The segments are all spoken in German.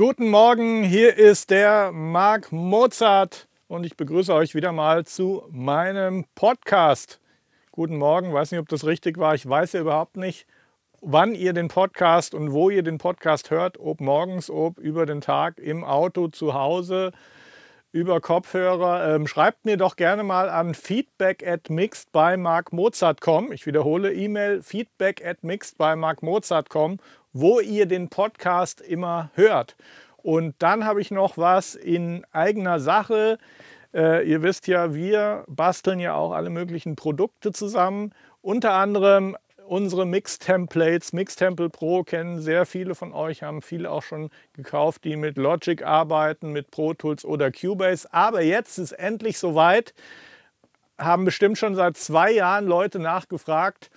Guten Morgen, hier ist der Marc Mozart und ich begrüße euch wieder mal zu meinem Podcast. Guten Morgen, weiß nicht, ob das richtig war. Ich weiß ja überhaupt nicht, wann ihr den Podcast und wo ihr den Podcast hört, ob morgens, ob über den Tag, im Auto, zu Hause, über Kopfhörer. Ähm, schreibt mir doch gerne mal an feedback at mixed by markmozart.com. Ich wiederhole E-Mail feedback at mixed by markmozart.com, wo ihr den Podcast immer hört. Und dann habe ich noch was in eigener Sache. Äh, ihr wisst ja, wir basteln ja auch alle möglichen Produkte zusammen. Unter anderem unsere Mix-Templates. Mix-Temple Pro kennen sehr viele von euch, haben viele auch schon gekauft, die mit Logic arbeiten, mit Pro Tools oder Cubase. Aber jetzt ist endlich soweit, haben bestimmt schon seit zwei Jahren Leute nachgefragt,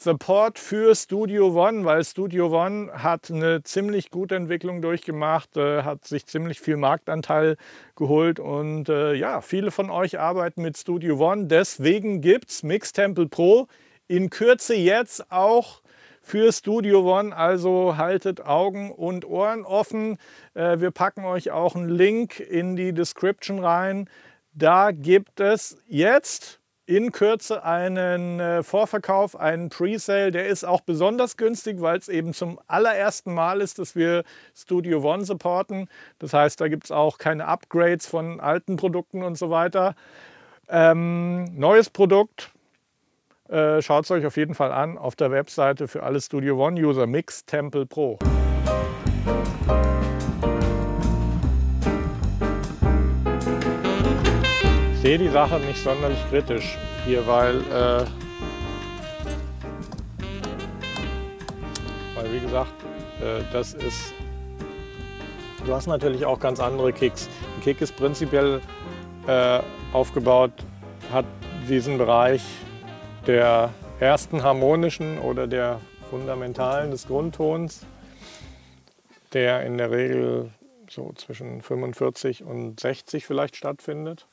Support für Studio One, weil Studio One hat eine ziemlich gute Entwicklung durchgemacht, äh, hat sich ziemlich viel Marktanteil geholt und äh, ja, viele von euch arbeiten mit Studio One. Deswegen gibt es Mix Temple Pro in Kürze jetzt auch für Studio One. Also haltet Augen und Ohren offen. Äh, wir packen euch auch einen Link in die Description rein. Da gibt es jetzt in Kürze einen äh, Vorverkauf, einen Presale. Der ist auch besonders günstig, weil es eben zum allerersten Mal ist, dass wir Studio One supporten. Das heißt, da gibt es auch keine Upgrades von alten Produkten und so weiter. Ähm, neues Produkt, äh, Schaut es euch auf jeden Fall an auf der Webseite für alle Studio One-User Mix Temple Pro. Ich sehe die Sache nicht sonderlich kritisch hier, weil, äh, weil wie gesagt, äh, das ist. Du hast natürlich auch ganz andere Kicks. Ein Kick ist prinzipiell äh, aufgebaut, hat diesen Bereich der ersten harmonischen oder der fundamentalen des Grundtons, der in der Regel so zwischen 45 und 60 vielleicht stattfindet.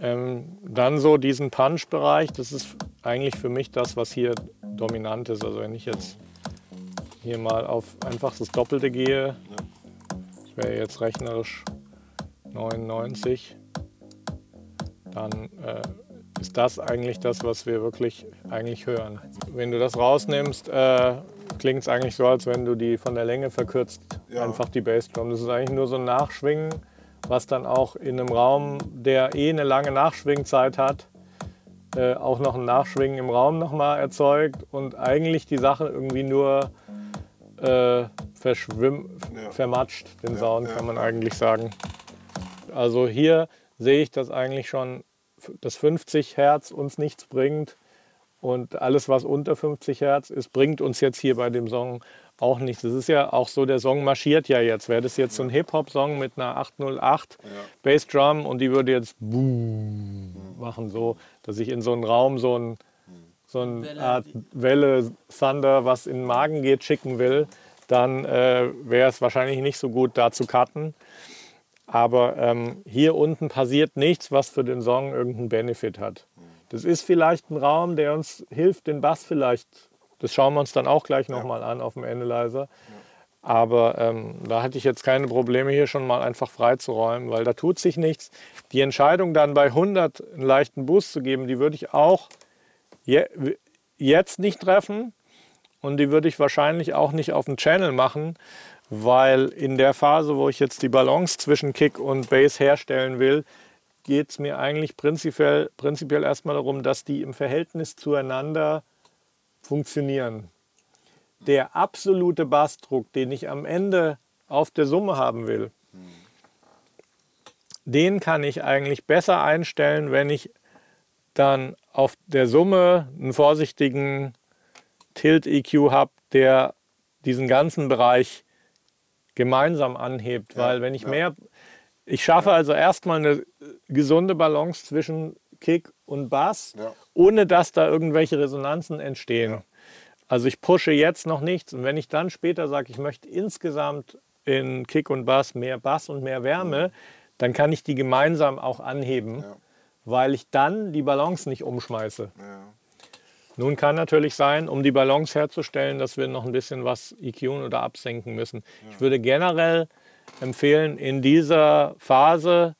Ähm, dann so diesen Punch-Bereich, das ist eigentlich für mich das, was hier dominant ist. Also wenn ich jetzt hier mal auf einfach das Doppelte gehe, das wäre jetzt rechnerisch 99, dann äh, ist das eigentlich das, was wir wirklich eigentlich hören. Wenn du das rausnimmst, äh, klingt es eigentlich so, als wenn du die von der Länge verkürzt, ja. einfach die Bassdrum. Das ist eigentlich nur so ein Nachschwingen, was dann auch in einem Raum, der eh eine lange Nachschwingzeit hat, äh, auch noch ein Nachschwingen im Raum nochmal erzeugt und eigentlich die Sache irgendwie nur äh, verschwimm, ja. vermatscht, den ja, Sound, kann man eigentlich sagen. Also hier sehe ich das eigentlich schon dass 50 Hertz uns nichts bringt und alles, was unter 50 Hertz ist, bringt uns jetzt hier bei dem Song auch nichts. Das ist ja auch so, der Song marschiert ja jetzt. Wäre das jetzt so ein Hip-Hop-Song mit einer 808 ja. Bassdrum und die würde jetzt boom machen, so, dass ich in so einen Raum so, ein, so eine Welle, Art Welle, Thunder, was in den Magen geht, schicken will, dann äh, wäre es wahrscheinlich nicht so gut, da zu cutten. Aber ähm, hier unten passiert nichts, was für den Song irgendeinen Benefit hat. Das ist vielleicht ein Raum, der uns hilft, den Bass vielleicht, das schauen wir uns dann auch gleich nochmal an auf dem Analyzer. Aber ähm, da hatte ich jetzt keine Probleme, hier schon mal einfach freizuräumen, weil da tut sich nichts. Die Entscheidung dann bei 100 einen leichten Boost zu geben, die würde ich auch je, jetzt nicht treffen und die würde ich wahrscheinlich auch nicht auf dem Channel machen, weil in der Phase, wo ich jetzt die Balance zwischen Kick und Bass herstellen will, geht es mir eigentlich prinzipiell, prinzipiell erstmal darum, dass die im Verhältnis zueinander funktionieren. Der absolute Bassdruck, den ich am Ende auf der Summe haben will, den kann ich eigentlich besser einstellen, wenn ich dann auf der Summe einen vorsichtigen Tilt-EQ habe, der diesen ganzen Bereich gemeinsam anhebt. Ja, weil wenn ich ja. mehr, ich schaffe also erstmal eine gesunde Balance zwischen Kick und Bass, ja. ohne dass da irgendwelche Resonanzen entstehen. Also ich pushe jetzt noch nichts und wenn ich dann später sage, ich möchte insgesamt in Kick und Bass mehr Bass und mehr Wärme, mhm. dann kann ich die gemeinsam auch anheben, weil ich dann die Balance nicht umschmeiße. Nun kann natürlich sein, um die Balance herzustellen, dass wir noch ein bisschen was EQen oder absenken müssen. Ja. Ich würde generell empfehlen, in dieser Phase,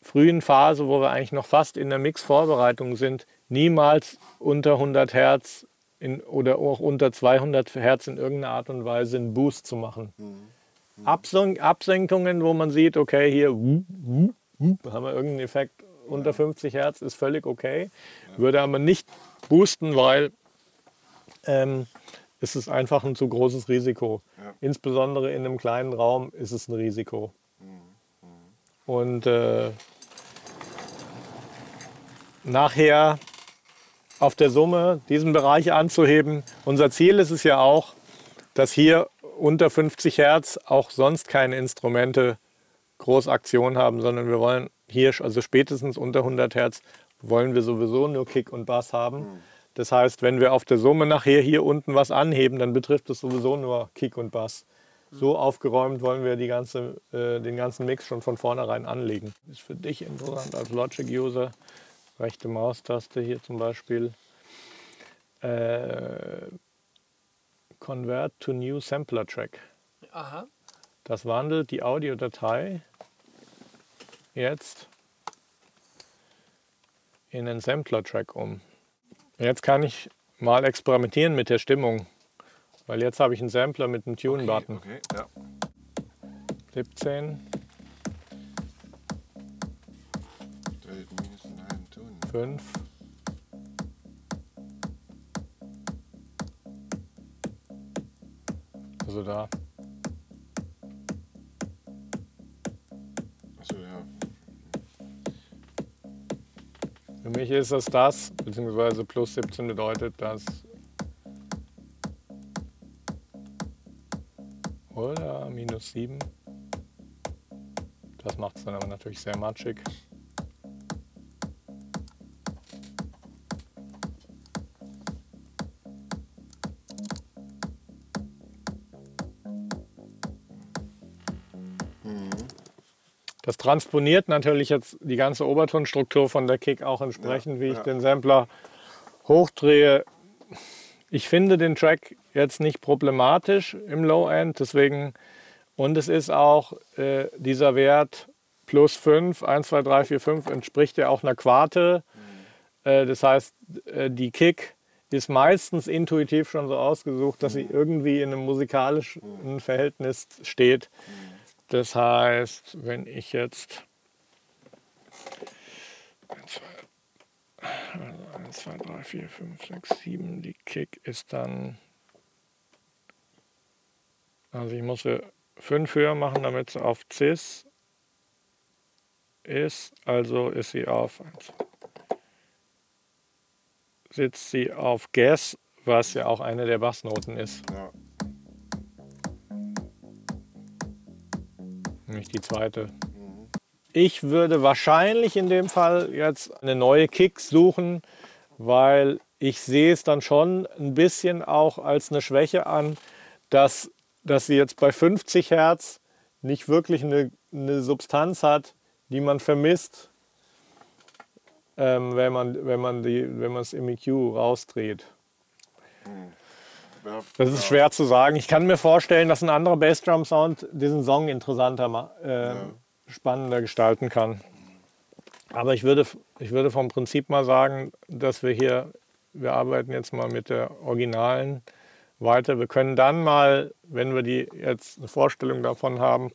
frühen Phase, wo wir eigentlich noch fast in der Mix-Vorbereitung sind, niemals unter 100 Hertz in, oder auch unter 200 Hertz in irgendeiner Art und Weise einen Boost zu machen. Mhm. Absen Absenkungen, wo man sieht, okay, hier haben wir irgendeinen Effekt unter 50 Hertz, ist völlig okay. Würde aber nicht boosten, weil ähm, es ist einfach ein zu großes Risiko. Ja. Insbesondere in einem kleinen Raum ist es ein Risiko. Mhm. Und äh, nachher auf der Summe diesen Bereich anzuheben. Unser Ziel ist es ja auch, dass hier unter 50 Hertz auch sonst keine Instrumente groß Aktion haben, sondern wir wollen hier, also spätestens unter 100 Hertz, wollen wir sowieso nur Kick und Bass haben. Mhm. Das heißt, wenn wir auf der Summe nachher hier unten was anheben, dann betrifft es sowieso nur Kick und Bass. So aufgeräumt wollen wir ganze, äh, den ganzen Mix schon von vornherein anlegen. Das ist für dich interessant als Logic-User rechte Maustaste hier zum Beispiel. Äh, Convert to New Sampler Track. Aha. Das wandelt die Audiodatei jetzt in einen Sampler-Track um. Jetzt kann ich mal experimentieren mit der Stimmung, weil jetzt habe ich einen Sampler mit einem Tune-Button. Okay, okay, ja. 17. 5. Also da. Für mich ist es das, beziehungsweise plus 17 bedeutet das. Oder minus 7. Das macht es dann aber natürlich sehr matschig. Das transponiert natürlich jetzt die ganze Obertonstruktur von der Kick auch entsprechend, ja, wie ich ja. den Sampler hochdrehe. Ich finde den Track jetzt nicht problematisch im Low-End, deswegen und es ist auch äh, dieser Wert plus 5, 1, 2, 3, 4, 5 entspricht ja auch einer Quarte. Mhm. Äh, das heißt, äh, die Kick ist meistens intuitiv schon so ausgesucht, dass sie mhm. irgendwie in einem musikalischen mhm. Verhältnis steht. Mhm. Das heißt, wenn ich jetzt 1, 2, 3, 4, 5, 6, 7, die Kick ist dann, also ich muss sie 5 höher machen, damit sie auf Cis ist, also ist sie auf, sitzt sie auf Gas, was ja auch eine der Bassnoten ist. Ja. Nämlich die zweite. Ich würde wahrscheinlich in dem Fall jetzt eine neue Kick suchen, weil ich sehe es dann schon ein bisschen auch als eine Schwäche an, dass, dass sie jetzt bei 50 Hertz nicht wirklich eine, eine Substanz hat, die man vermisst, ähm, wenn man die wenn man es im EQ rausdreht. Mhm. Das ist schwer zu sagen. Ich kann mir vorstellen, dass ein anderer Bassdrum-Sound diesen Song interessanter, äh, spannender gestalten kann. Aber ich würde, ich würde vom Prinzip mal sagen, dass wir hier, wir arbeiten jetzt mal mit der Originalen weiter. Wir können dann mal, wenn wir die jetzt eine Vorstellung davon haben,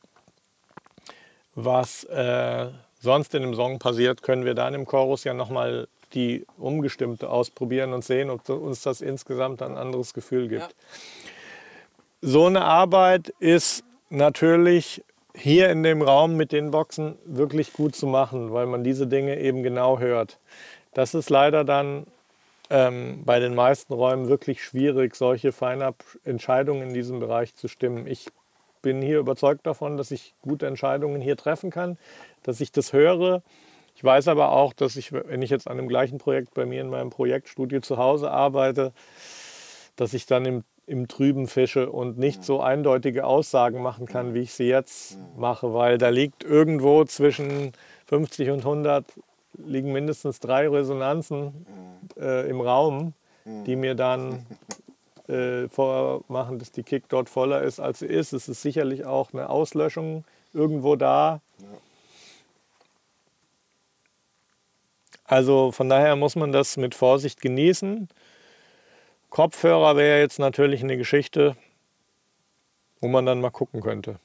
was äh, sonst in dem Song passiert, können wir dann im Chorus ja nochmal die umgestimmte ausprobieren und sehen, ob uns das insgesamt ein anderes Gefühl gibt. Ja. So eine Arbeit ist natürlich hier in dem Raum mit den Boxen wirklich gut zu machen, weil man diese Dinge eben genau hört. Das ist leider dann ähm, bei den meisten Räumen wirklich schwierig, solche Feinab-Entscheidungen in diesem Bereich zu stimmen. Ich bin hier überzeugt davon, dass ich gute Entscheidungen hier treffen kann, dass ich das höre ich weiß aber auch, dass ich, wenn ich jetzt an dem gleichen Projekt bei mir in meinem Projektstudio zu Hause arbeite, dass ich dann im, im Trüben fische und nicht so eindeutige Aussagen machen kann, wie ich sie jetzt mache, weil da liegt irgendwo zwischen 50 und 100 liegen mindestens drei Resonanzen äh, im Raum, die mir dann äh, vormachen, dass die Kick dort voller ist, als sie ist. Es ist sicherlich auch eine Auslöschung irgendwo da. Also von daher muss man das mit Vorsicht genießen. Kopfhörer wäre jetzt natürlich eine Geschichte, wo man dann mal gucken könnte.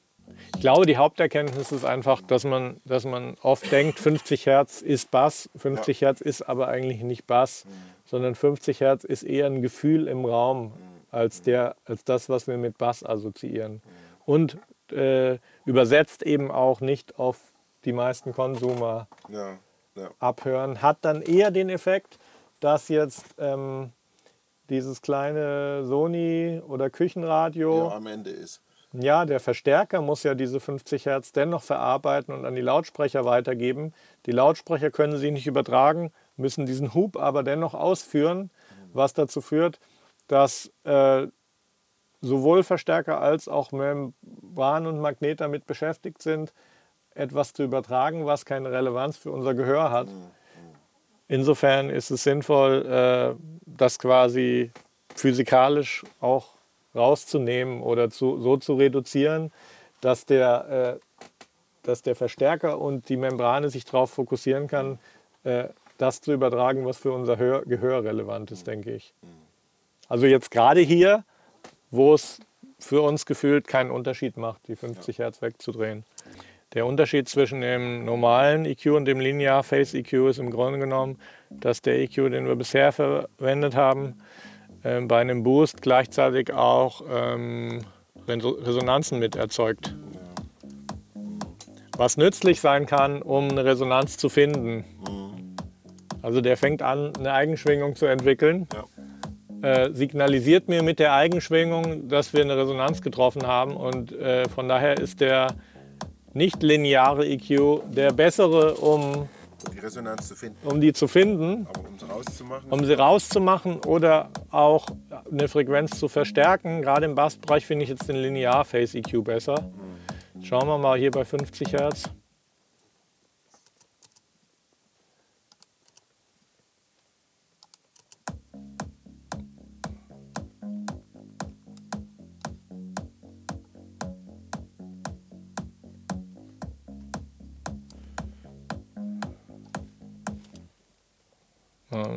Ich glaube, die Haupterkenntnis ist einfach, dass man, dass man oft denkt, 50 Hertz ist Bass, 50 ja. Hertz ist aber eigentlich nicht Bass, mhm. sondern 50 Hertz ist eher ein Gefühl im Raum als, der, als das, was wir mit Bass assoziieren. Und äh, übersetzt eben auch nicht auf die meisten Konsumer ja ja. abhören, hat dann eher den Effekt, dass jetzt ähm, dieses kleine Sony oder Küchenradio ja, am Ende ist. Ja, der Verstärker muss ja diese 50 Hertz dennoch verarbeiten und an die Lautsprecher weitergeben. Die Lautsprecher können sie nicht übertragen, müssen diesen Hub aber dennoch ausführen, was dazu führt, dass äh, sowohl Verstärker als auch Membran und Magnet damit beschäftigt sind, etwas zu übertragen, was keine Relevanz für unser Gehör hat. Insofern ist es sinnvoll, äh, das quasi physikalisch auch rauszunehmen oder zu, so zu reduzieren, dass der, äh, dass der Verstärker und die Membrane sich darauf fokussieren kann, äh, das zu übertragen, was für unser Hör Gehör relevant ist, denke ich. Also jetzt gerade hier, wo es für uns gefühlt keinen Unterschied macht, die 50 Hertz wegzudrehen. Der Unterschied zwischen dem normalen EQ und dem Linear Phase EQ ist im Grunde genommen, dass der EQ, den wir bisher verwendet haben, äh, bei einem Boost gleichzeitig auch ähm, Resonanzen mit erzeugt. Was nützlich sein kann, um eine Resonanz zu finden. Also der fängt an, eine Eigenschwingung zu entwickeln. Ja. Äh, signalisiert mir mit der Eigenschwingung, dass wir eine Resonanz getroffen haben. Und äh, von daher ist der nicht lineare EQ der bessere, um die Resonanz zu finden. Um die zu finden. Aber um sie rauszumachen. Um sie rauszumachen oder auch eine Frequenz zu verstärken. Gerade im Bassbereich finde ich jetzt den Linear Phase EQ besser. Mhm. Schauen wir mal hier bei 50 Hertz.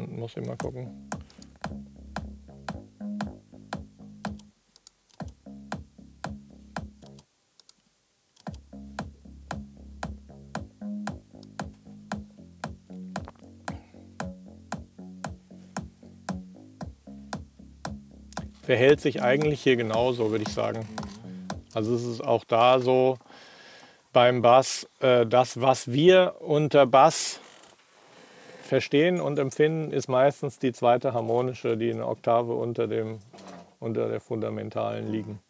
Muss ich mal gucken. verhält sich eigentlich hier genauso, würde ich sagen. Also es ist auch da so beim Bass, äh, das, was wir unter Bass Verstehen und Empfinden ist meistens die zweite harmonische, die eine Oktave unter, dem, unter der fundamentalen liegen.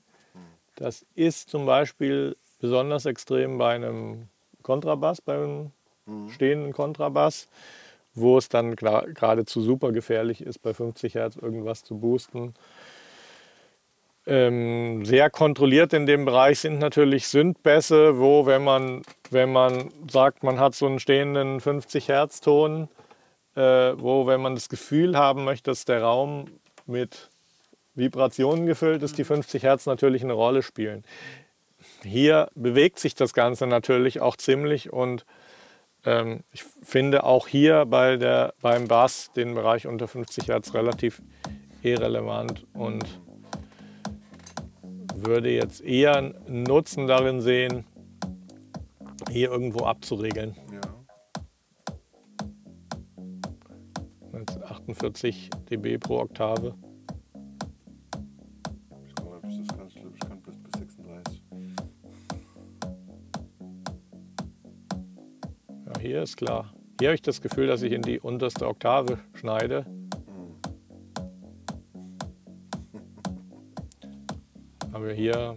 Das ist zum Beispiel besonders extrem bei einem Kontrabass, beim stehenden Kontrabass, wo es dann geradezu super gefährlich ist, bei 50 Hertz irgendwas zu boosten. Ähm, sehr kontrolliert in dem Bereich sind natürlich Synthbässe, wo wenn man, wenn man sagt, man hat so einen stehenden 50 Hertz Ton, wo, wenn man das Gefühl haben möchte, dass der Raum mit Vibrationen gefüllt ist, die 50 Hertz natürlich eine Rolle spielen. Hier bewegt sich das Ganze natürlich auch ziemlich und ähm, ich finde auch hier bei der, beim Bass den Bereich unter 50 Hertz relativ irrelevant und würde jetzt eher einen Nutzen darin sehen, hier irgendwo abzuregeln. 48 dB pro Oktave. Das kann, ich kann bis, bis 36. Ja, hier ist klar. Hier habe ich das Gefühl, dass ich in die unterste Oktave schneide. Aber hier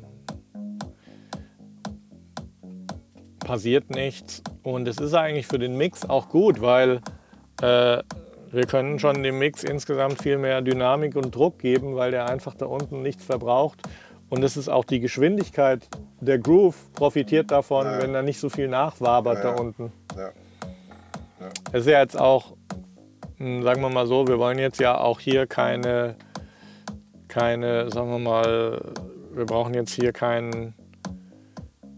passiert nichts. Und es ist eigentlich für den Mix auch gut, weil äh, wir können schon dem Mix insgesamt viel mehr Dynamik und Druck geben, weil der einfach da unten nichts verbraucht. Und es ist auch die Geschwindigkeit, der Groove profitiert davon, ja. wenn da nicht so viel nachwabert ja, da unten. Ja. Es ist ja jetzt auch mh, sagen wir mal so, wir wollen jetzt ja auch hier keine, keine, sagen wir mal, wir brauchen jetzt hier keinen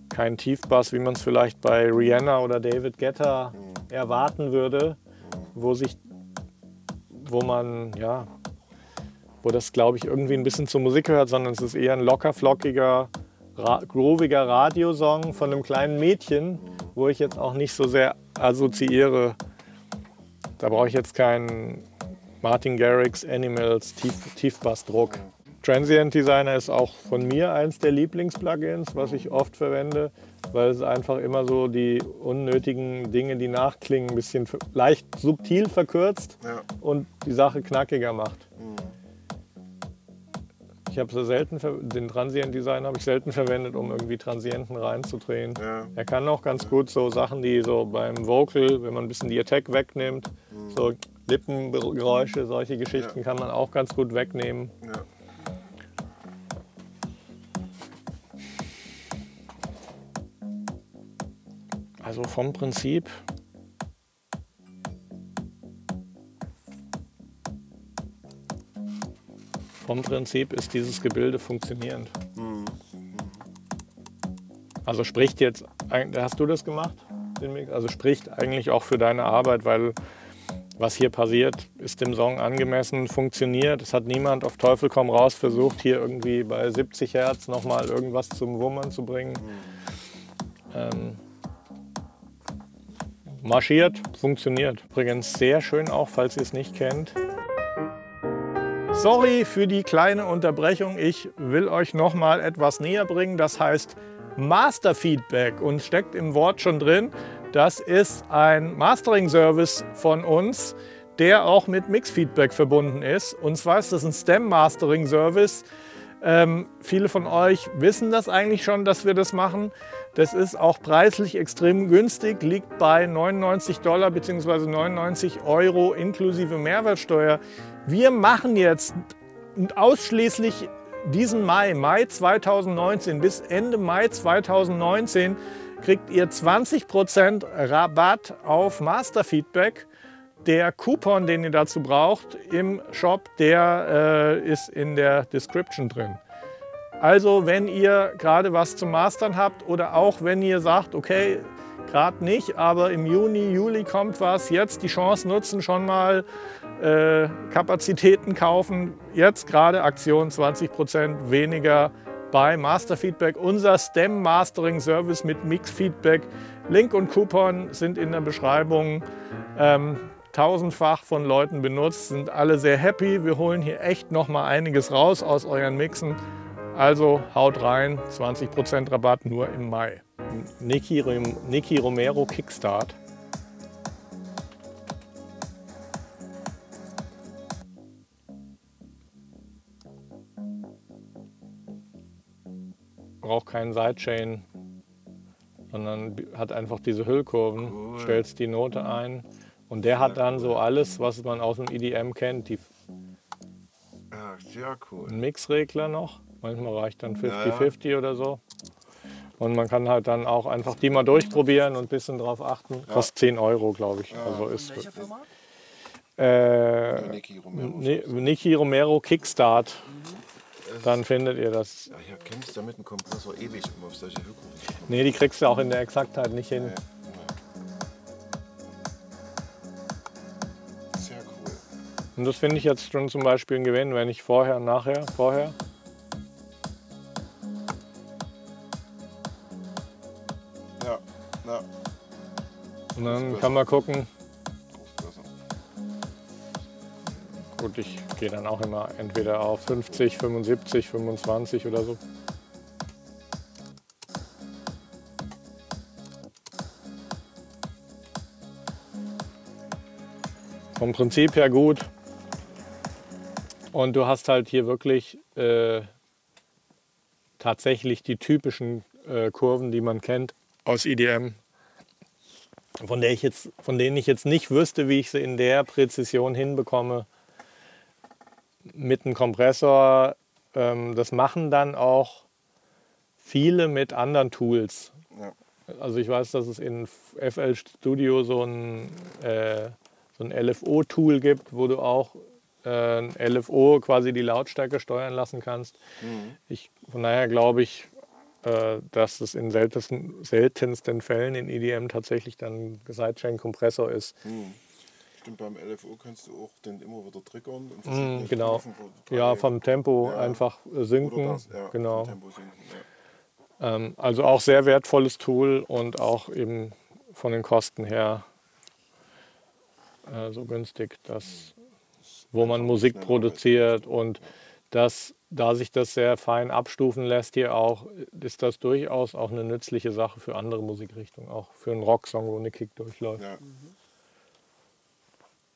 keinen Tiefbass, wie man es vielleicht bei Rihanna oder David Guetta erwarten würde, wo sich, wo man, ja, wo das, glaube ich, irgendwie ein bisschen zur Musik gehört, sondern es ist eher ein locker, flockiger, ra grooviger Radiosong von einem kleinen Mädchen, wo ich jetzt auch nicht so sehr assoziiere. Da brauche ich jetzt keinen Martin Garrix Animals Tief Tiefbassdruck. Transient Designer ist auch von mir eins der Lieblingsplugins, was ich oft verwende, weil es einfach immer so die unnötigen Dinge, die nachklingen, ein bisschen leicht subtil verkürzt Ja. und die Sache knackiger macht. Ich habe so selten den Transient Designer habe ich selten verwendet, um irgendwie Transienten reinzudrehen. Ja. Er kann auch ganz gut so Sachen, die so beim Vocal, wenn man ein bisschen die Attack wegnimmt, so Lippengeräusche, solche Geschichten Ja. kann man auch ganz gut wegnehmen. Ja. Also vom Prinzip. Vom Prinzip ist dieses Gebilde funktionierend. Also spricht jetzt, hast du das gemacht? Also spricht eigentlich auch für deine Arbeit, weil was hier passiert, ist dem Song angemessen, funktioniert. Es hat niemand auf Teufel komm raus versucht, hier irgendwie bei 70 Hertz nochmal irgendwas zum Wummern zu bringen. Ähm, marschiert, funktioniert. Übrigens sehr schön auch, falls ihr es nicht kennt. Sorry für die kleine Unterbrechung. Ich will euch noch mal etwas näher bringen. Das heißt Master Feedback und steckt im Wort schon drin. Das ist ein Mastering-Service von uns, der auch mit Mix-Feedback verbunden ist. Und zwar ist das ein Stem-Mastering-Service. Ähm, viele von euch wissen das eigentlich schon, dass wir das machen. Das ist auch preislich extrem günstig, liegt bei 99 Dollar bzw. 99 Euro inklusive Mehrwertsteuer. Wir machen jetzt ausschließlich diesen Mai, Mai 2019 bis Ende Mai 2019 kriegt ihr 20% Rabatt auf Masterfeedback. Der Coupon, den ihr dazu braucht im Shop, der äh, ist in der Description drin. Also wenn ihr gerade was zum Mastern habt oder auch wenn ihr sagt, okay, gerade nicht, aber im Juni, Juli kommt was, jetzt die Chance nutzen, schon mal äh, Kapazitäten kaufen. Jetzt gerade Aktion 20% weniger bei Masterfeedback, unser STEM Mastering Service mit Mix Feedback. Link und Coupon sind in der Beschreibung. Ähm, tausendfach von Leuten benutzt, sind alle sehr happy. Wir holen hier echt noch mal einiges raus aus euren Mixen. Also haut rein, 20% Rabatt nur im Mai. Niki, Niki Romero Kickstart. Braucht keinen Sidechain, sondern hat einfach diese Hüllkurven. Cool. Stellst die Note ein und der hat dann so alles, was man aus dem EDM kennt. Die Ja, sehr cool. einen Mixregler noch. Manchmal reicht dann Ja, ja. 50-50 oder so. Und man kann halt dann auch einfach die mal durchprobieren und ein bisschen drauf achten. Kostet 10 Euro, glaube ich. Also ist Welche Firma? äh, Niki Romero. Ni- Niki Romero Kickstart. Dann findet ihr das. Ja, hier kennst du mit dem Kompressor ewig, um auf solche Wirkungen zu kommen. Nee, die kriegst du auch in der Exaktheit nicht hin. Sehr cool. Und das finde ich jetzt schon zum Beispiel ein Gewinn, wenn ich vorher, nachher, vorher. Und dann kann man gucken. Gut, ich gehe dann auch immer entweder auf 50, 75, 25 oder so. Vom Prinzip her gut. Und du hast halt hier wirklich äh, tatsächlich die typischen äh, Kurven, die man kennt aus EDM, von, der ich jetzt, von denen ich jetzt nicht wüsste, wie ich sie in der Präzision hinbekomme mit einem Kompressor. Ähm, das machen dann auch viele mit anderen Tools. Ja. Also ich weiß, dass es in FL Studio so, ein, äh, so ein LFO-Tool gibt, wo du auch äh, LFO quasi die Lautstärke steuern lassen kannst. Ich, von daher glaube ich, dass es in seltensten, seltensten Fällen in EDM tatsächlich dann ein Sidechain-Kompressor ist. Stimmt, beim LFO kannst du auch den immer wieder triggern. Und Mm, genau. Stufen Ja, vom Tempo Ja. einfach äh, sinken. das, ja, genau. Tempo sinken, ja. Ähm, also auch sehr wertvolles Tool und auch eben von den Kosten her äh, so günstig, dass, wo man Musik produziert und das, da sich das sehr fein abstufen lässt hier auch, ist das durchaus auch eine nützliche Sache für andere Musikrichtungen, auch für einen Rocksong, wo eine Kick durchläuft. Ja.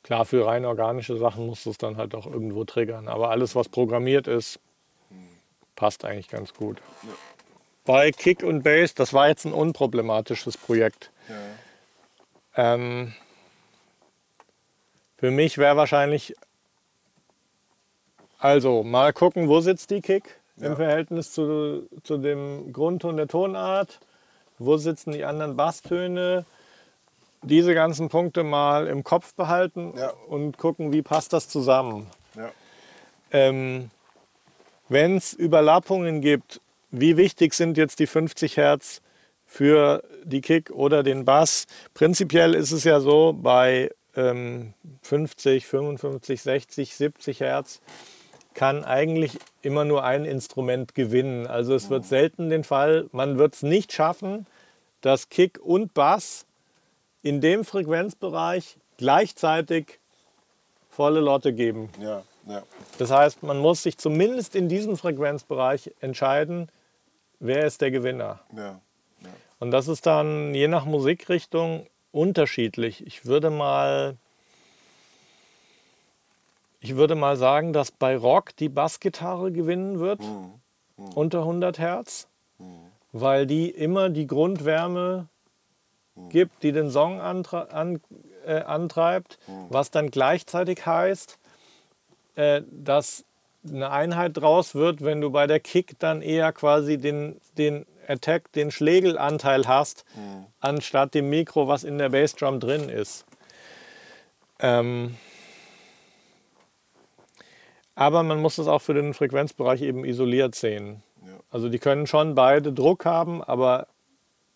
Klar, für rein organische Sachen muss es dann halt auch irgendwo triggern, aber alles, was programmiert ist, passt eigentlich ganz gut. Ja. Bei Kick und Bass, das war jetzt ein unproblematisches Projekt. Ja. Ähm, für mich wäre wahrscheinlich, also mal gucken, wo sitzt die Kick im Ja. Verhältnis zu, zu dem Grundton der Tonart, wo sitzen die anderen Basstöne, diese ganzen Punkte mal im Kopf behalten Ja. und gucken, wie passt das zusammen. Ja. Ähm, Wenn es Überlappungen gibt, wie wichtig sind jetzt die 50 Hertz für die Kick oder den Bass? Prinzipiell ist es ja so, bei ähm, 50, 55, 60, 70 Hertz kann eigentlich immer nur ein Instrument gewinnen. Also es wird selten den Fall, man wird es nicht schaffen, dass Kick und Bass in dem Frequenzbereich gleichzeitig volle Lotte geben. Ja. Ja. Das heißt, man muss sich zumindest in diesem Frequenzbereich entscheiden, wer ist der Gewinner. Ja. Und das ist dann je nach Musikrichtung unterschiedlich. Ich würde mal, ich würde mal sagen, dass bei Rock die Bassgitarre gewinnen wird unter 100 Hertz, weil die immer die Grundwärme gibt, die den Song an, äh, antreibt, was dann gleichzeitig heißt, äh, dass eine Einheit draus wird, wenn du bei der Kick dann eher quasi den, den Attack, den Schlägelanteil hast, anstatt dem Mikro, was in der Bassdrum drin ist. Ähm, aber man muss es auch für den Frequenzbereich eben isoliert sehen. Ja. Also die können schon beide Druck haben, aber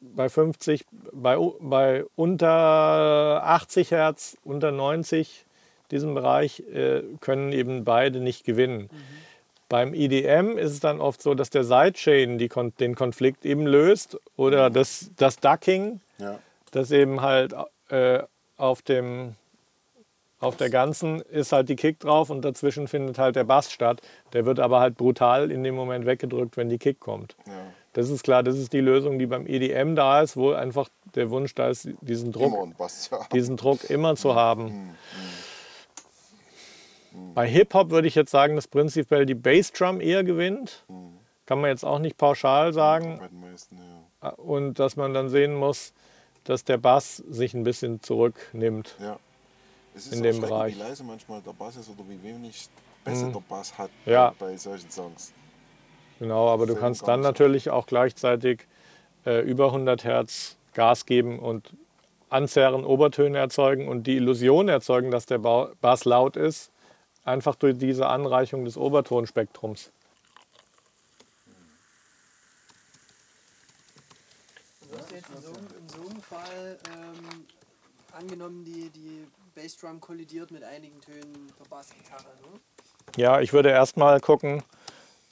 bei 50, bei, bei unter 80 Hertz, unter 90, diesem Bereich, äh, können eben beide nicht gewinnen. Beim IDM ist es dann oft so, dass der Sidechain die, Kon- den Konflikt eben löst oder das, das Ducking, Ja. das eben halt äh, auf dem auf der ganzen ist halt die Kick drauf und dazwischen findet halt der Bass statt. Der wird aber halt brutal in dem Moment weggedrückt, wenn die Kick kommt. Ja. Das ist klar, das ist die Lösung, die beim EDM da ist, wo einfach der Wunsch da ist, diesen Druck, Immer ein Bass zu haben. diesen Druck immer zu haben. Bei Hip-Hop würde ich jetzt sagen, dass prinzipiell die Bassdrum eher gewinnt. Kann man jetzt auch nicht pauschal sagen. Bei den meisten, ja. Und dass man dann sehen muss, dass der Bass sich ein bisschen zurücknimmt. ja. Es ist In dem Bereich. wie leise manchmal der Bass ist oder wie wenig Bässe der Bass hat Ja. bei solchen Songs. Genau, aber du kannst dann natürlich auch gleichzeitig äh, über 100 Hertz Gas geben und anzerren, Obertöne erzeugen und die Illusion erzeugen, dass der Ba- Bass laut ist, einfach durch diese Anreichung des Obertonspektrums. Du hast jetzt in so, einem- in so einem Fall ähm, angenommen, die, die Bassdrum kollidiert mit einigen Tönen der Bassgitarre. Ne? Ja, ich würde erstmal gucken,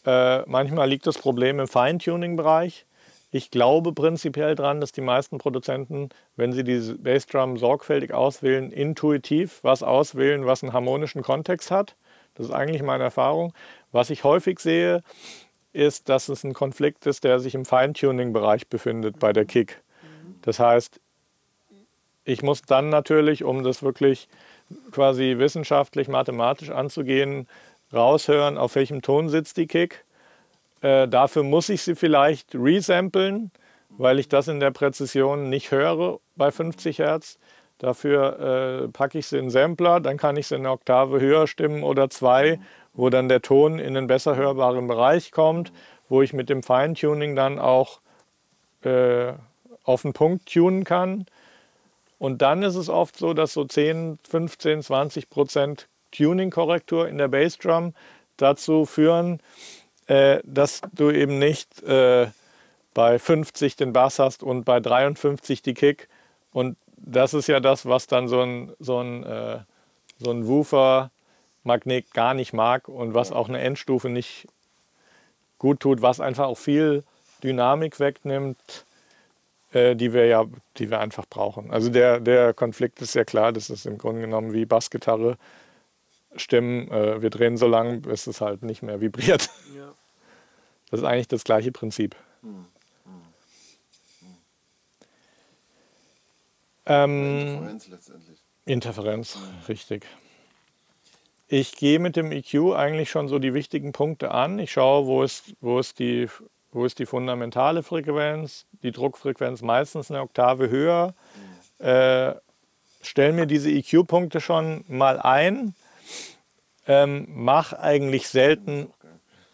äh, manchmal liegt das Problem im Feintuning-Bereich. Ich glaube prinzipiell daran, dass die meisten Produzenten, wenn sie diese Bassdrum sorgfältig auswählen, intuitiv was auswählen, was einen harmonischen Kontext hat. Das ist eigentlich meine Erfahrung. Was ich häufig sehe, ist, dass es ein Konflikt ist, der sich im Feintuning-Bereich befindet bei der Kick. Das heißt, ich muss dann natürlich, um das wirklich quasi wissenschaftlich, mathematisch anzugehen, raushören, auf welchem Ton sitzt die Kick. Äh, dafür muss ich sie vielleicht resamplen, weil ich das in der Präzision nicht höre bei 50 Hertz. Dafür äh, packe ich sie in Sampler, dann kann ich sie eine Oktave höher stimmen oder zwei, wo dann der Ton in einen besser hörbaren Bereich kommt, wo ich mit dem Feintuning dann auch äh, auf den Punkt tunen kann. Und dann ist es oft so, dass so 10, 15, 20 Prozent Tuning-Korrektur in der Bassdrum dazu führen, äh, dass du eben nicht äh, bei 50 den Bass hast und bei 53 die Kick. Und das ist ja das, was dann so ein, so ein, äh, so ein Woofer-Magnet gar nicht mag und was auch eine Endstufe nicht gut tut, was einfach auch viel Dynamik wegnimmt, die wir ja, die wir einfach brauchen. Also der, der Konflikt ist ja klar, das ist im Grunde genommen wie Bassgitarre. Stimmen, äh, wir drehen so lange, bis es halt nicht mehr vibriert. Ja. Das ist eigentlich das gleiche Prinzip. Ähm, Interferenz letztendlich. Interferenz, richtig. Ich gehe mit dem EQ eigentlich schon so die wichtigen Punkte an. Ich schaue, wo ist, wo ist, die, wo ist die fundamentale Frequenz, die Druckfrequenz meistens eine Oktave höher. Äh, stelle mir diese EQ-Punkte schon mal ein. Ähm, mach eigentlich selten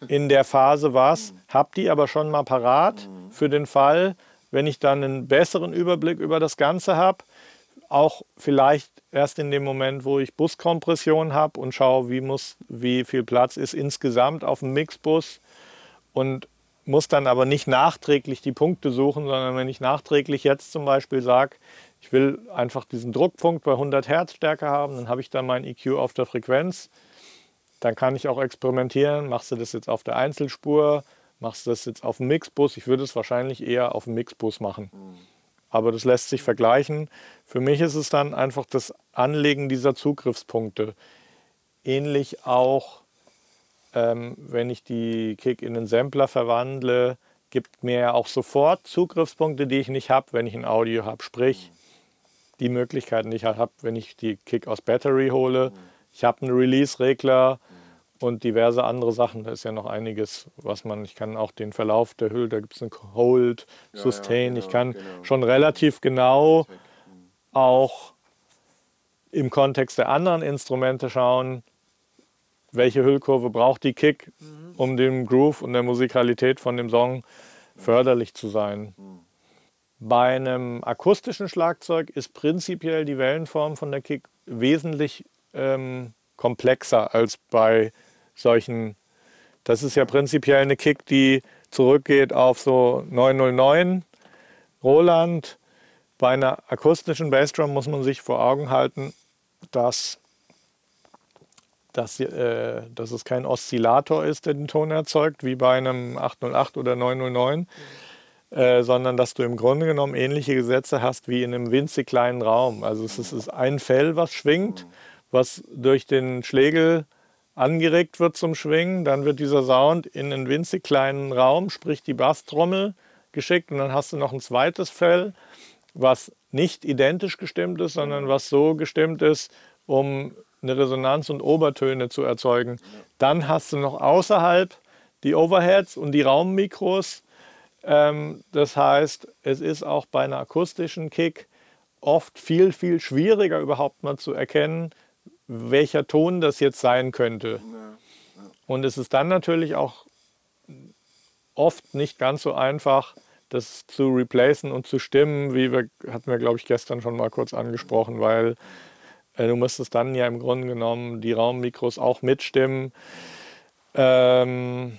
in der Phase was, hab die aber schon mal parat für den Fall, wenn ich dann einen besseren Überblick über das Ganze habe. Auch vielleicht erst in dem Moment, wo ich Buskompression habe und schaue, wie, muss, wie viel Platz ist insgesamt auf dem Mixbus und muss dann aber nicht nachträglich die Punkte suchen, sondern wenn ich nachträglich jetzt zum Beispiel sage, ich will einfach diesen Druckpunkt bei 100 Hertz Stärke haben, dann habe ich da mein EQ auf der Frequenz. Dann kann ich auch experimentieren. Machst du das jetzt auf der Einzelspur? Machst du das jetzt auf dem Mixbus? Ich würde es wahrscheinlich eher auf dem Mixbus machen. Aber das lässt sich vergleichen. Für mich ist es dann einfach das Anlegen dieser Zugriffspunkte. Ähnlich auch, ähm, wenn ich die Kick in einen Sampler verwandle, gibt mir ja auch sofort Zugriffspunkte, die ich nicht habe, wenn ich ein Audio habe. Sprich, die Möglichkeiten, die ich halt habe, wenn ich die Kick aus Battery hole. Ich habe einen Release-Regler und diverse andere Sachen. Da ist ja noch einiges, was man, ich kann auch den Verlauf der Hülle, da gibt es einen Hold, Ja, Sustain. ja, ich genau, kann genau. schon relativ genau auch im Kontext der anderen Instrumente schauen, welche Hüllkurve braucht die Kick, um dem Groove und der Musikalität von dem Song förderlich zu sein. Bei einem akustischen Schlagzeug ist prinzipiell die Wellenform von der Kick wesentlich ähm, komplexer als bei solchen. Das ist ja prinzipiell eine Kick, die zurückgeht auf so 909 Roland. Bei einer akustischen Bassdrum muss man sich vor Augen halten, dass, dass, äh, dass es kein Oszillator ist, der den Ton erzeugt, wie bei einem 808 oder 909 äh, sondern dass du im Grunde genommen ähnliche Gesetze hast wie in einem winzig kleinen Raum. Also es ist, es ist ein Fell, was schwingt, was durch den Schlegel angeregt wird zum Schwingen. Dann wird dieser Sound in einen winzig kleinen Raum, sprich die Basstrommel, geschickt. Und dann hast du noch ein zweites Fell, was nicht identisch gestimmt ist, sondern was so gestimmt ist, um eine Resonanz und Obertöne zu erzeugen. Dann hast du noch außerhalb die Overheads und die Raummikros. Ähm, das heißt, es ist auch bei einer akustischen Kick oft viel, viel schwieriger überhaupt mal zu erkennen, welcher Ton das jetzt sein könnte. Und es ist dann natürlich auch oft nicht ganz so einfach, das zu replacen und zu stimmen, wie wir, hatten wir, glaube ich, gestern schon mal kurz angesprochen, weil du müsstest dann ja im Grunde genommen die Raummikros auch mitstimmen. Ähm,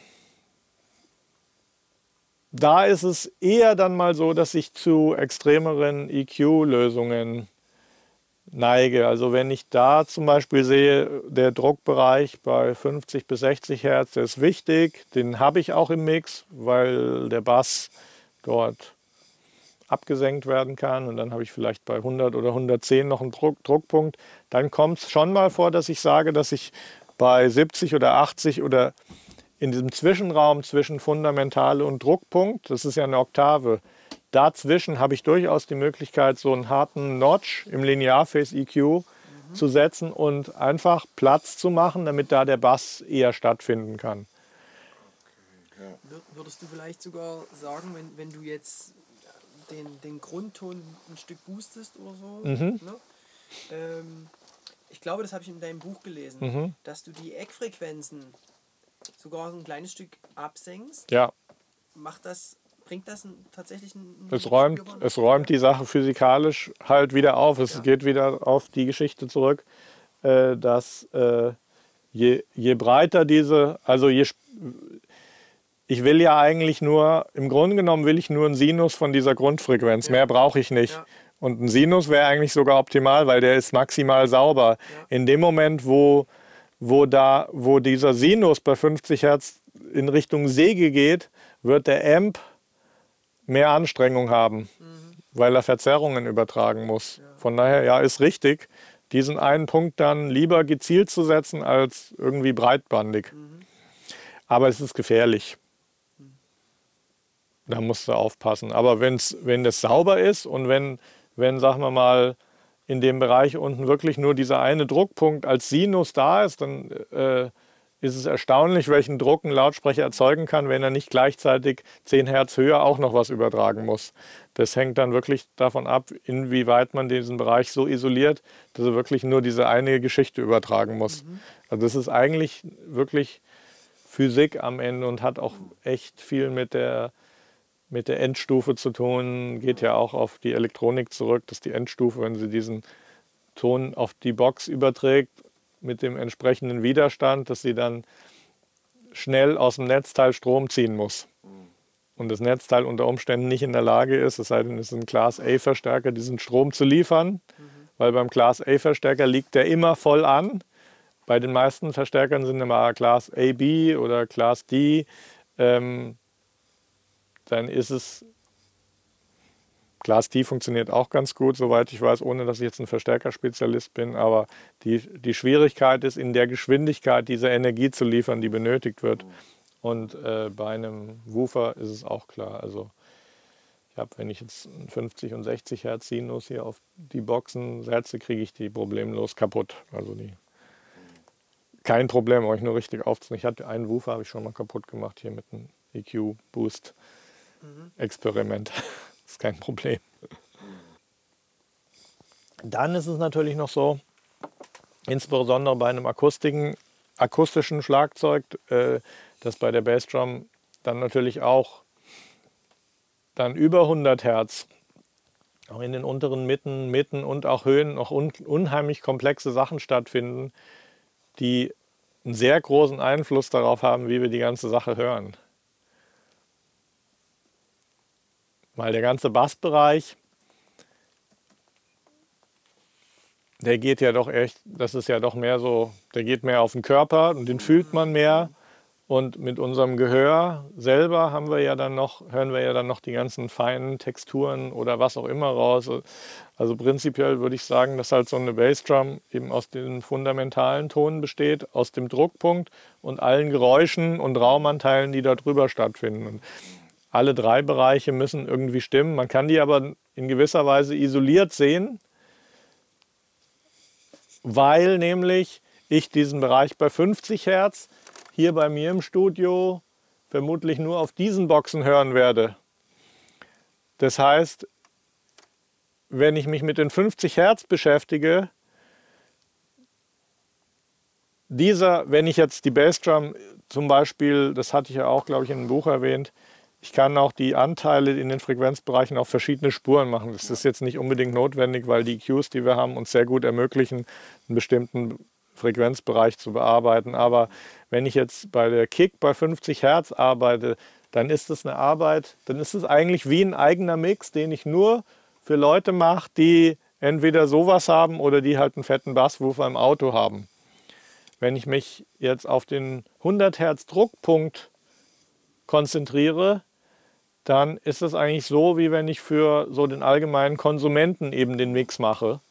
da ist es eher dann mal so, dass ich zu extremeren EQ-Lösungen neige. Also wenn ich da zum Beispiel sehe, der Druckbereich bei 50 bis 60 Hertz, der ist wichtig, den habe ich auch im Mix, weil der Bass dort abgesenkt werden kann und dann habe ich vielleicht bei 100 oder 110 noch einen Druck, Druckpunkt. Dann kommt es schon mal vor, dass ich sage, dass ich bei 70 oder 80 oder in diesem Zwischenraum zwischen Fundamentale und Druckpunkt, das ist ja eine Oktave, dazwischen habe ich durchaus die Möglichkeit, so einen harten Notch im Linearphase EQ zu setzen und einfach Platz zu machen, damit da der Bass eher stattfinden kann. Wür- Würdest du vielleicht sogar sagen, wenn, wenn du jetzt den, den Grundton ein Stück boostest oder so, Mhm. ne? ähm, ich glaube, das habe ich in deinem Buch gelesen, Mhm. dass du die Eckfrequenzen sogar so ein kleines Stück absenkst. Ja, Macht das bringt das ein, tatsächlich einen. Es räumt, es räumt die Sache physikalisch halt wieder auf. Es Ja. geht wieder auf die Geschichte zurück, äh, dass äh, je, je breiter diese, also je, ich will ja eigentlich nur, im Grunde genommen will ich nur einen Sinus von dieser Grundfrequenz. Mehr brauche ich nicht. Ja. Und ein Sinus wäre eigentlich sogar optimal, weil der ist maximal sauber. In dem Moment, wo, wo, da, wo dieser Sinus bei 50 Hertz in Richtung Säge geht, wird der Amp mehr Anstrengung haben, weil er Verzerrungen übertragen muss. Von daher, ja, ist richtig, diesen einen Punkt dann lieber gezielt zu setzen als irgendwie breitbandig. Aber es ist gefährlich. Da musst du aufpassen. Aber wenn's, wenn es sauber ist und wenn, wenn, sagen wir mal, in dem Bereich unten wirklich nur dieser eine Druckpunkt als Sinus da ist, dann äh, ist es erstaunlich, welchen Druck ein Lautsprecher erzeugen kann, wenn er nicht gleichzeitig 10 Hertz höher auch noch was übertragen muss. Das hängt dann wirklich davon ab, inwieweit man diesen Bereich so isoliert, dass er wirklich nur diese eine Geschichte übertragen muss. Also das ist eigentlich wirklich Physik am Ende und hat auch echt viel mit der, mit der Endstufe zu tun. Geht ja auch auf die Elektronik zurück, dass die Endstufe, wenn sie diesen Ton auf die Box überträgt, mit dem entsprechenden Widerstand, dass sie dann schnell aus dem Netzteil Strom ziehen muss. Und das Netzteil unter Umständen nicht in der Lage ist, es sei denn, es ist ein Class A-Verstärker, diesen Strom zu liefern, weil beim Class A-Verstärker liegt der immer voll an. Bei den meisten Verstärkern sind immer Class AB oder Class D. Ähm, dann ist es Class D funktioniert auch ganz gut, soweit ich weiß, ohne dass ich jetzt ein Verstärkerspezialist bin. Aber die, die Schwierigkeit ist, in der Geschwindigkeit diese Energie zu liefern, die benötigt wird. Und äh, bei einem Woofer ist es auch klar. Also ich habe, wenn ich jetzt einen 50 und 60 Hertz Sinus hier auf die Boxen setze, kriege ich die problemlos kaputt. Also die kein Problem, euch nur richtig aufzunehmen. Ich hatte einen Woofer, habe ich schon mal kaputt gemacht hier mit einem EQ Boost Experiment. ist kein Problem. Dann ist es natürlich noch so, insbesondere bei einem akustischen Schlagzeug, äh, dass bei der Bassdrum dann natürlich auch dann über 100 Hertz auch in den unteren Mitten, Mitten und auch Höhen noch un unheimlich komplexe Sachen stattfinden, die einen sehr großen Einfluss darauf haben, wie wir die ganze Sache hören. Weil der ganze Bassbereich, der geht ja doch echt, das ist ja doch mehr so, der geht mehr auf den Körper und den fühlt man mehr. Und mit unserem Gehör selber haben wir ja dann noch, hören wir ja dann noch die ganzen feinen Texturen oder was auch immer raus. Also prinzipiell würde ich sagen, dass halt so eine Bassdrum eben aus den fundamentalen Tonen besteht, aus dem Druckpunkt und allen Geräuschen und Raumanteilen, die da drüber stattfinden. Und alle drei Bereiche müssen irgendwie stimmen. Man kann die aber in gewisser Weise isoliert sehen, weil nämlich ich diesen Bereich bei 50 Hertz hier bei mir im Studio vermutlich nur auf diesen Boxen hören werde. Das heißt, wenn ich mich mit den 50 Hertz beschäftige, dieser, wenn ich jetzt die Bassdrum zum Beispiel, das hatte ich ja auch, glaube ich, in einem Buch erwähnt, ich kann auch die Anteile in den Frequenzbereichen auf verschiedene Spuren machen. Das ist jetzt nicht unbedingt notwendig, weil die Cues, die wir haben, uns sehr gut ermöglichen, einen bestimmten Frequenzbereich zu bearbeiten. Aber wenn ich jetzt bei der Kick bei 50 Hertz arbeite, dann ist es eine Arbeit, dann ist es eigentlich wie ein eigener Mix, den ich nur für Leute mache, die entweder sowas haben oder die halt einen fetten Basswoofer im Auto haben. Wenn ich mich jetzt auf den 100 Hertz Druckpunkt konzentriere, dann ist es eigentlich so, wie wenn ich für so den allgemeinen Konsumenten eben den Mix mache.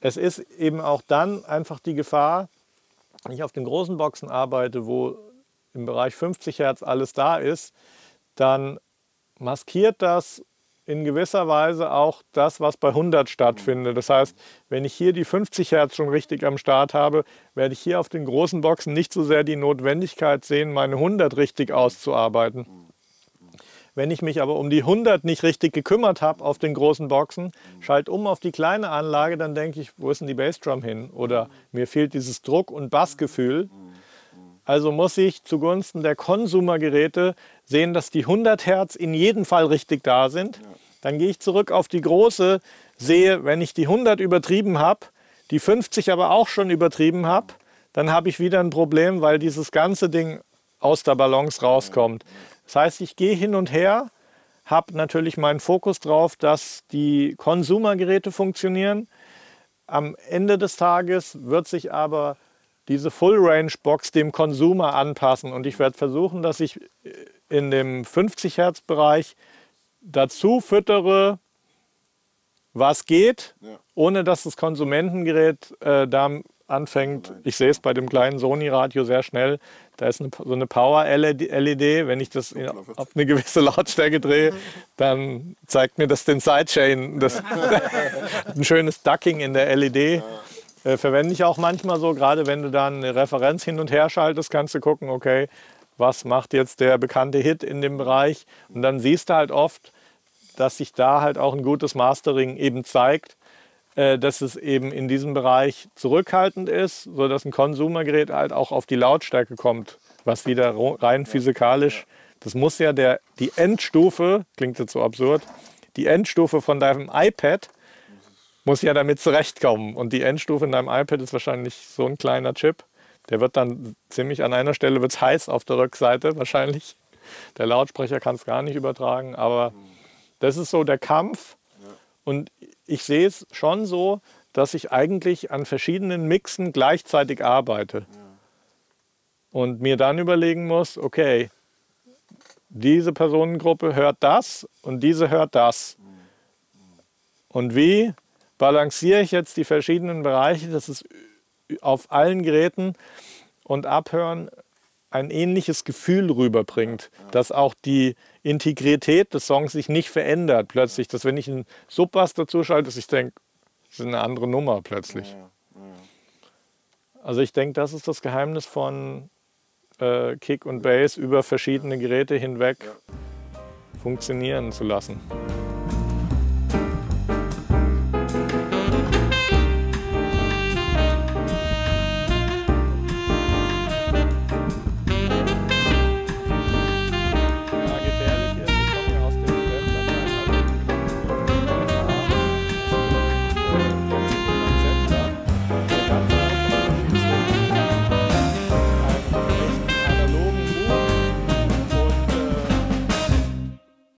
Es ist eben auch dann einfach die Gefahr, wenn ich auf den großen Boxen arbeite, wo im Bereich 50 Hertz alles da ist, dann maskiert das in gewisser Weise auch das, was bei 100 stattfindet. Das heißt, wenn ich hier die 50 Hertz schon richtig am Start habe, werde ich hier auf den großen Boxen nicht so sehr die Notwendigkeit sehen, meine 100 richtig auszuarbeiten. Wenn ich mich aber um die 100 nicht richtig gekümmert habe auf den großen Boxen, schalte um auf die kleine Anlage, dann denke ich, wo ist denn die Bassdrum hin? Oder mir fehlt dieses Druck- und Bassgefühl. Also muss ich zugunsten der Konsumergeräte sehen, dass die 100 Hertz in jedem Fall richtig da sind. Dann gehe ich zurück auf die große, sehe, wenn ich die 100 übertrieben habe, die 50 aber auch schon übertrieben habe, dann habe ich wieder ein Problem, weil dieses ganze Ding aus der Balance rauskommt. Das heißt, ich gehe hin und her, habe natürlich meinen Fokus drauf, dass die Konsumergeräte funktionieren. Am Ende des Tages wird sich aber diese Full-Range-Box dem Konsumer anpassen und ich werde versuchen, dass ich in dem 50 Hertz Bereich dazu füttere, was geht, ohne dass das Konsumentengerät äh, da anfängt. Ich sehe es bei dem kleinen Sony-Radio sehr schnell. Da ist eine, so eine Power-LED. Wenn ich das in, auf eine gewisse Lautstärke drehe, dann zeigt mir das den Sidechain. Das ein schönes Ducking in der LED. Äh, verwende ich auch manchmal so, gerade wenn du dann eine Referenz hin und her schaltest, kannst du gucken, okay, was macht jetzt der bekannte Hit in dem Bereich? Und dann siehst du halt oft, dass sich da halt auch ein gutes Mastering eben zeigt, dass es eben in diesem Bereich zurückhaltend ist, sodass ein Konsumergerät halt auch auf die Lautstärke kommt, was wieder rein physikalisch, das muss ja der, die Endstufe, klingt jetzt so absurd, die Endstufe von deinem iPad muss ja damit zurechtkommen. Und die Endstufe in deinem iPad ist wahrscheinlich so ein kleiner Chip. Der wird dann ziemlich an einer Stelle wird's heiß auf der Rückseite wahrscheinlich. Der Lautsprecher kann es gar nicht übertragen, aber das ist so der Kampf. Und ich sehe es schon so, dass ich eigentlich an verschiedenen Mixen gleichzeitig arbeite. Und mir dann überlegen muss, okay, diese Personengruppe hört das und diese hört das. Und wie balanciere ich jetzt die verschiedenen Bereiche, dass es auf allen Geräten und Abhören ein ähnliches Gefühl rüberbringt, dass auch die Integrität des Songs sich nicht verändert plötzlich, dass wenn ich einen Subbass dazu schalte, dass ich denke, das ist eine andere Nummer plötzlich. Also ich denke, das ist das Geheimnis von äh, Kick und Bass über verschiedene Geräte hinweg funktionieren zu lassen.